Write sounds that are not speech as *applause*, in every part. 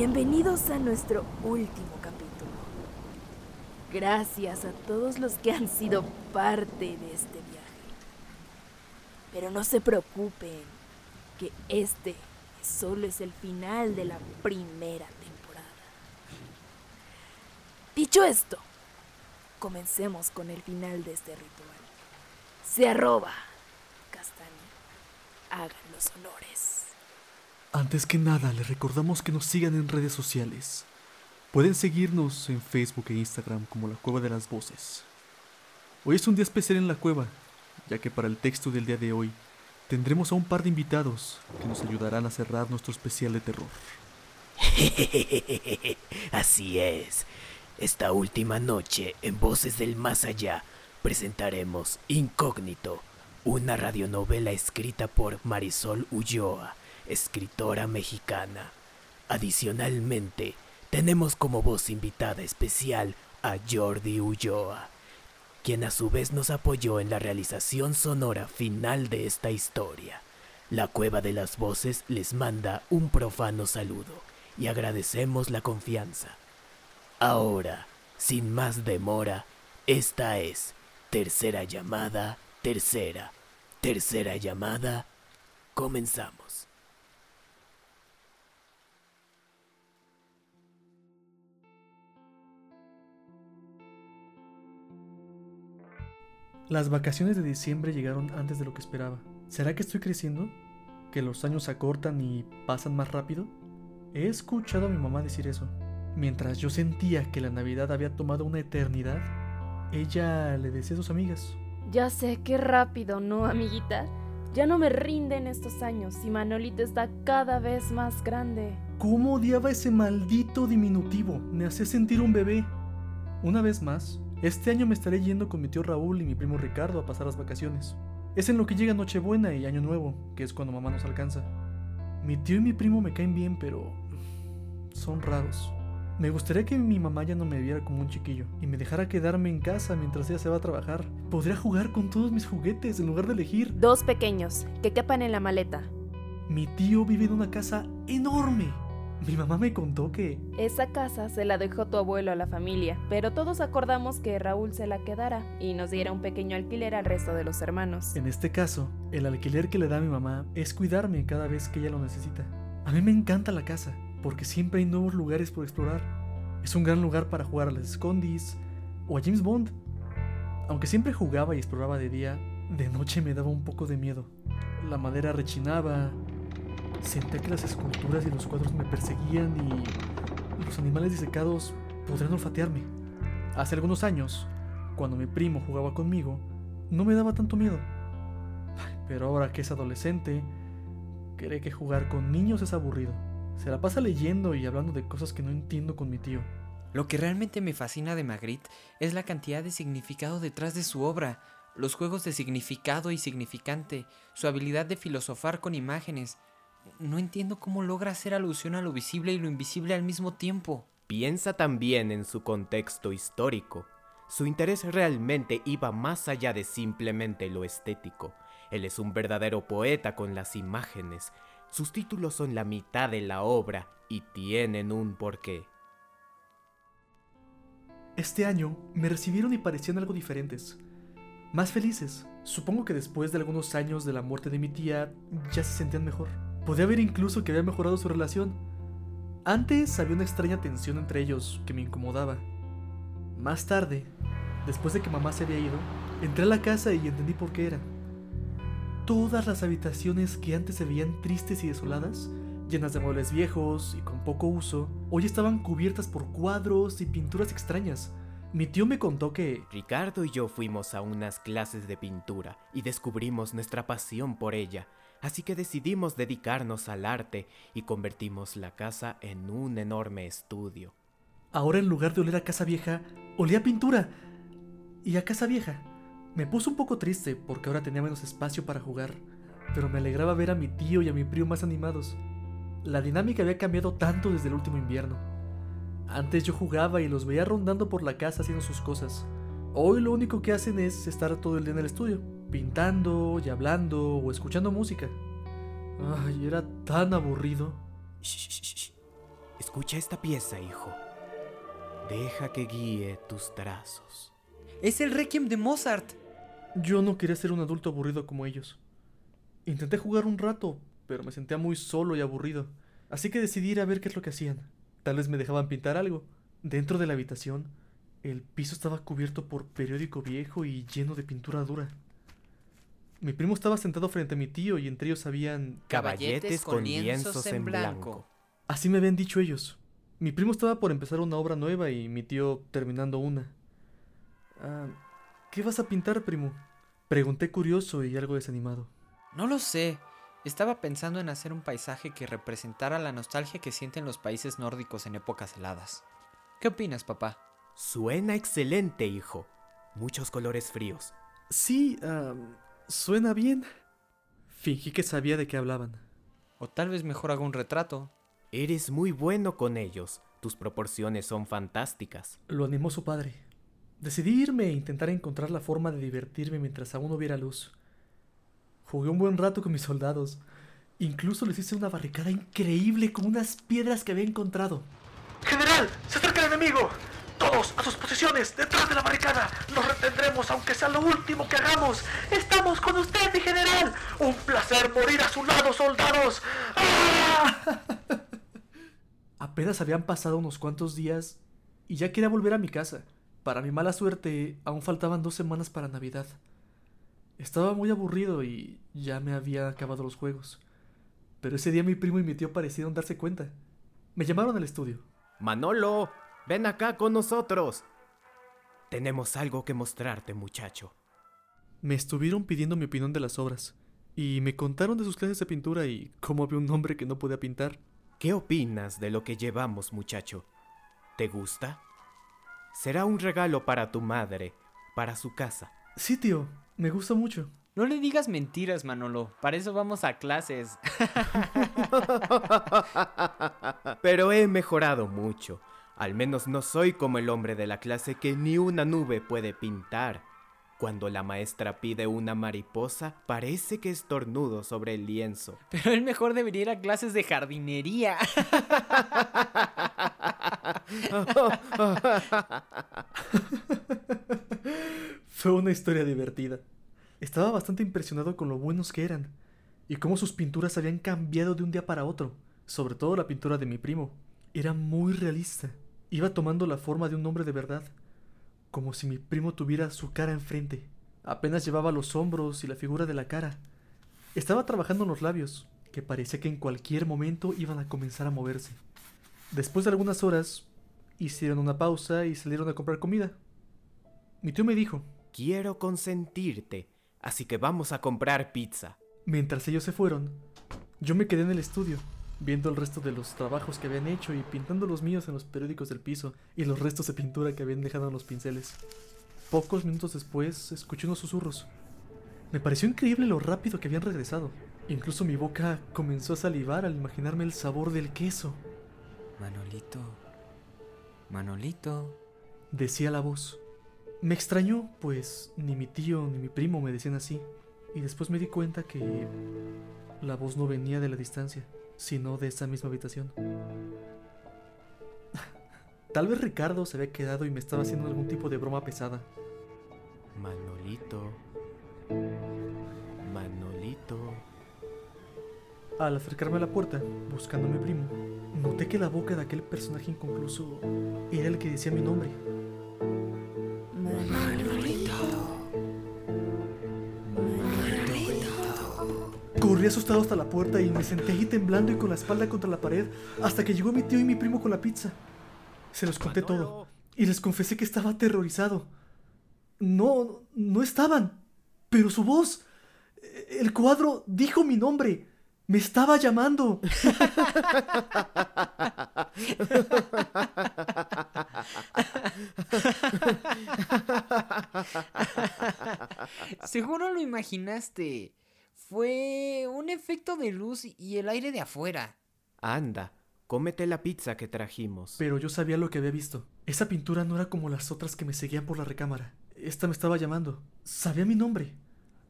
Bienvenidos a nuestro último capítulo. Gracias a todos los que han sido parte de este viaje. Pero no se preocupen, que este solo es el final de la primera temporada. Dicho esto, comencemos con el final de este ritual. Se arroba, Castaña. Hagan los honores. Antes que nada, les recordamos que nos sigan en redes sociales. Pueden seguirnos en Facebook e Instagram como La Cueva de las Voces. Hoy es un día especial en la cueva, ya que para el texto del día de hoy tendremos a un par de invitados que nos ayudarán a cerrar nuestro especial de terror. *laughs* Así es. Esta última noche, en Voces del Más Allá, presentaremos Incógnito, una radionovela escrita por Marisol Ulloa, escritora mexicana. Adicionalmente, tenemos como voz invitada especial a Jordi Ulloa, quien a su vez nos apoyó en la realización sonora final de esta historia. La Cueva de las Voces les manda un profano saludo y agradecemos la confianza. Ahora, sin más demora, esta es tercera llamada, tercera, tercera llamada, comenzamos. Las vacaciones de diciembre llegaron antes de lo que esperaba. ¿Será que estoy creciendo? ¿Que los años se acortan y pasan más rápido? He escuchado a mi mamá decir eso. Mientras yo sentía que la Navidad había tomado una eternidad, ella le decía a sus amigas, Ya sé qué rápido, ¿no, amiguita? Ya no me rinden estos años y Manolito está cada vez más grande. ¿Cómo odiaba ese maldito diminutivo? Me hacía sentir un bebé. Una vez más, este año me estaré yendo con mi tío Raúl y mi primo Ricardo a pasar las vacaciones. Es en lo que llega Nochebuena y Año Nuevo, que es cuando mamá nos alcanza. Mi tío y mi primo me caen bien, pero son raros. Me gustaría que mi mamá ya no me viera como un chiquillo y me dejara quedarme en casa mientras ella se va a trabajar. Podría jugar con todos mis juguetes en lugar de elegir. Dos pequeños, que quepan en la maleta. Mi tío vive en una casa enorme. Mi mamá me contó que Esa casa se la dejó tu abuelo a la familia, pero todos acordamos que Raúl se la quedara y nos diera un pequeño alquiler al resto de los hermanos. En este caso, el alquiler que le da a mi mamá es cuidarme cada vez que ella lo necesita. A mí me encanta la casa, porque siempre hay nuevos lugares por explorar. Es un gran lugar para jugar a las escondis o a James Bond. Aunque siempre jugaba y exploraba de día, de noche me daba un poco de miedo. La madera rechinaba, sentía que las esculturas y los cuadros me perseguían y los animales disecados podrían olfatearme. Hace algunos años, cuando mi primo jugaba conmigo, no me daba tanto miedo. Pero ahora que es adolescente, cree que jugar con niños es aburrido. Se la pasa leyendo y hablando de cosas que no entiendo con mi tío. Lo que realmente me fascina de Magritte es la cantidad de significado detrás de su obra, los juegos de significado y significante, su habilidad de filosofar con imágenes. No entiendo cómo logra hacer alusión a lo visible y lo invisible al mismo tiempo. Piensa también en su contexto histórico. Su interés realmente iba más allá de simplemente lo estético. Él es un verdadero poeta con las imágenes. Sus títulos son la mitad de la obra y tienen un porqué. Este año me recibieron y parecían algo diferentes. Más felices. Supongo que después de algunos años de la muerte de mi tía ya se sentían mejor. Podía ver incluso que había mejorado su relación. Antes había una extraña tensión entre ellos que me incomodaba. Más tarde, después de que mamá se había ido, entré a la casa y entendí por qué era. Todas las habitaciones que antes se veían tristes y desoladas, llenas de muebles viejos y con poco uso, hoy estaban cubiertas por cuadros y pinturas extrañas. Mi tío me contó que... Ricardo y yo fuimos a unas clases de pintura y descubrimos nuestra pasión por ella, así que decidimos dedicarnos al arte y convertimos la casa en un enorme estudio. Ahora en lugar de oler a casa vieja, olía a pintura. Y a casa vieja. Me puso un poco triste porque ahora tenía menos espacio para jugar, pero me alegraba ver a mi tío y a mi primo más animados. La dinámica había cambiado tanto desde el último invierno. Antes yo jugaba y los veía rondando por la casa haciendo sus cosas. Hoy lo único que hacen es estar todo el día en el estudio, pintando y hablando o escuchando música. Ay, era tan aburrido. Shh, shh, shh. Escucha esta pieza, hijo. Deja que guíe tus trazos. Es el Requiem de Mozart. Yo no quería ser un adulto aburrido como ellos. Intenté jugar un rato, pero me sentía muy solo y aburrido. Así que decidí ir a ver qué es lo que hacían. Tal vez me dejaban pintar algo. Dentro de la habitación, el piso estaba cubierto por periódico viejo y lleno de pintura dura. Mi primo estaba sentado frente a mi tío y entre ellos habían... Caballetes con lienzos en blanco. Así me habían dicho ellos. Mi primo estaba por empezar una obra nueva y mi tío terminando una. Ah, ¿Qué vas a pintar, primo? Pregunté curioso y algo desanimado. No lo sé. Estaba pensando en hacer un paisaje que representara la nostalgia que sienten los países nórdicos en épocas heladas. ¿Qué opinas, papá? Suena excelente, hijo. Muchos colores fríos. Sí, ah, suena bien. Fingí que sabía de qué hablaban. O tal vez mejor haga un retrato. Eres muy bueno con ellos. Tus proporciones son fantásticas. Lo animó su padre. Decidí irme e intentar encontrar la forma de divertirme mientras aún hubiera luz. Jugué un buen rato con mis soldados. Incluso les hice una barricada increíble con unas piedras que había encontrado. ¡General! ¡Se acerca el enemigo! ¡Todos a sus posiciones! ¡Detrás de la barricada! ¡Nos retendremos aunque sea lo último que hagamos! ¡Estamos con usted, mi general! ¡Un placer morir a su lado, soldados! ¡Ah! *laughs* Apenas habían pasado unos cuantos días y ya quería volver a mi casa. Para mi mala suerte, aún faltaban dos semanas para Navidad. Estaba muy aburrido y ya me había acabado los juegos. Pero ese día mi primo y mi tío parecieron darse cuenta. Me llamaron al estudio. Manolo, ven acá con nosotros. Tenemos algo que mostrarte, muchacho. Me estuvieron pidiendo mi opinión de las obras. Y me contaron de sus clases de pintura y cómo había un hombre que no podía pintar. ¿Qué opinas de lo que llevamos, muchacho? ¿Te gusta? Será un regalo para tu madre, para su casa. Sí, tío, me gusta mucho. No le digas mentiras, Manolo. Para eso vamos a clases. *laughs* Pero he mejorado mucho. Al menos no soy como el hombre de la clase que ni una nube puede pintar. Cuando la maestra pide una mariposa, parece que estornudo sobre el lienzo. *laughs* Pero él mejor debería ir a clases de jardinería. Fue una historia divertida. Estaba bastante impresionado con lo buenos que eran y cómo sus pinturas habían cambiado de un día para otro, sobre todo la pintura de mi primo. Era muy realista. Iba tomando la forma de un hombre de verdad, como si mi primo tuviera su cara enfrente. Apenas llevaba los hombros y la figura de la cara. Estaba trabajando en los labios, que parecía que en cualquier momento iban a comenzar a moverse. Después de algunas horas, hicieron una pausa y salieron a comprar comida. Mi tío me dijo, Quiero consentirte, así que vamos a comprar pizza. Mientras ellos se fueron, yo me quedé en el estudio, viendo el resto de los trabajos que habían hecho y pintando los míos en los periódicos del piso y los restos de pintura que habían dejado en los pinceles. Pocos minutos después, escuché unos susurros. Me pareció increíble lo rápido que habían regresado. Incluso mi boca comenzó a salivar al imaginarme el sabor del queso. Manolito. Manolito. Decía la voz. Me extrañó, pues ni mi tío ni mi primo me decían así. Y después me di cuenta que la voz no venía de la distancia, sino de esa misma habitación. Tal vez Ricardo se había quedado y me estaba haciendo algún tipo de broma pesada. Manolito. Manolito. Al acercarme a la puerta, buscando a mi primo, noté que la boca de aquel personaje inconcluso era el que decía mi nombre. Corrí asustado hasta la puerta y me senté ahí temblando y con la espalda contra la pared hasta que llegó mi tío y mi primo con la pizza. Se los conté todo y les confesé que estaba aterrorizado. No, no estaban. Pero su voz. El cuadro dijo mi nombre. Me estaba llamando. *laughs* Seguro lo imaginaste. Fue un efecto de luz y el aire de afuera. Anda, cómete la pizza que trajimos. Pero yo sabía lo que había visto. Esa pintura no era como las otras que me seguían por la recámara. Esta me estaba llamando. Sabía mi nombre.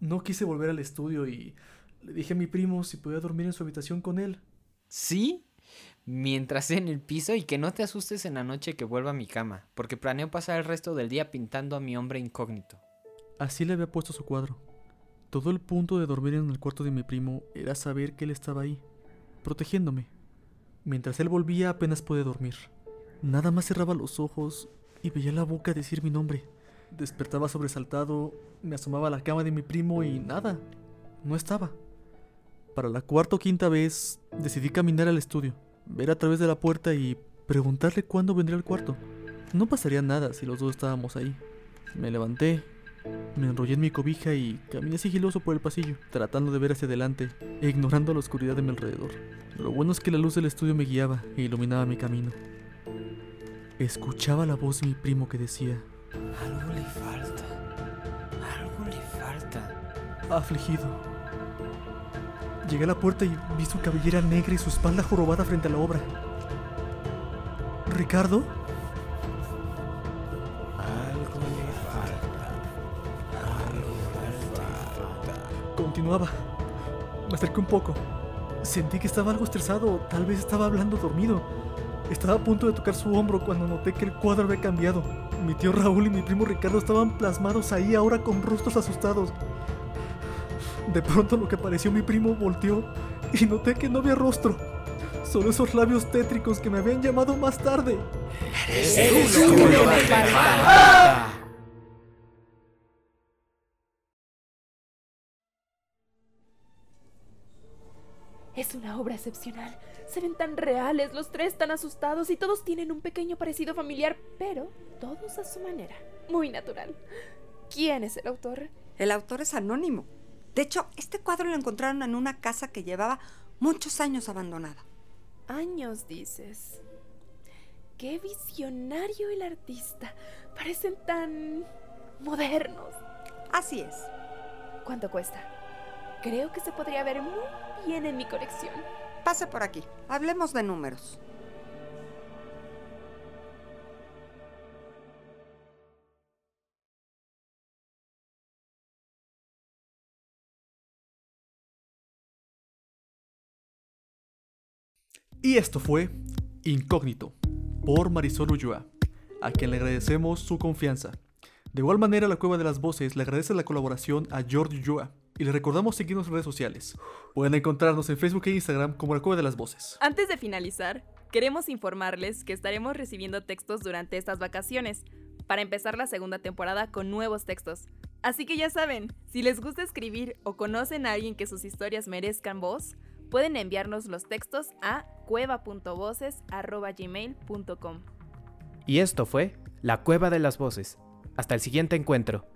No quise volver al estudio y le dije a mi primo si podía dormir en su habitación con él. ¿Sí? Mientras en el piso y que no te asustes en la noche que vuelva a mi cama, porque planeo pasar el resto del día pintando a mi hombre incógnito. Así le había puesto su cuadro. Todo el punto de dormir en el cuarto de mi primo era saber que él estaba ahí, protegiéndome. Mientras él volvía apenas pude dormir. Nada más cerraba los ojos y veía la boca decir mi nombre. Despertaba sobresaltado, me asomaba a la cama de mi primo y nada, no estaba. Para la cuarta o quinta vez decidí caminar al estudio, ver a través de la puerta y preguntarle cuándo vendría al cuarto. No pasaría nada si los dos estábamos ahí. Me levanté, me enrollé en mi cobija y caminé sigiloso por el pasillo, tratando de ver hacia adelante e ignorando la oscuridad de mi alrededor. Lo bueno es que la luz del estudio me guiaba e iluminaba mi camino. Escuchaba la voz de mi primo que decía, Algo le falta. Algo le falta. afligido. Llegué a la puerta y vi su cabellera negra y su espalda jorobada frente a la obra. ¿Ricardo? Continuaba. Me acerqué un poco. Sentí que estaba algo estresado, tal vez estaba hablando dormido. Estaba a punto de tocar su hombro cuando noté que el cuadro había cambiado. Mi tío Raúl y mi primo Ricardo estaban plasmados ahí ahora con rostros asustados. De pronto lo que pareció mi primo volteó y noté que no había rostro. Solo esos labios tétricos que me habían llamado más tarde. Es una obra excepcional. Se ven tan reales, los tres tan asustados y todos tienen un pequeño parecido familiar, pero todos a su manera. Muy natural. ¿Quién es el autor? El autor es anónimo. De hecho, este cuadro lo encontraron en una casa que llevaba muchos años abandonada. Años, dices. Qué visionario el artista. Parecen tan modernos. Así es. ¿Cuánto cuesta? Creo que se podría ver muy bien en mi colección. Pase por aquí. Hablemos de números. Y esto fue Incógnito por Marisol Ulloa, a quien le agradecemos su confianza. De igual manera, la Cueva de las Voces le agradece la colaboración a George Ulloa y le recordamos seguirnos en redes sociales. Pueden encontrarnos en Facebook e Instagram como la Cueva de las Voces. Antes de finalizar, queremos informarles que estaremos recibiendo textos durante estas vacaciones para empezar la segunda temporada con nuevos textos. Así que ya saben, si les gusta escribir o conocen a alguien que sus historias merezcan voz, pueden enviarnos los textos a cueva.voces.gmail.com. Y esto fue La Cueva de las Voces. Hasta el siguiente encuentro.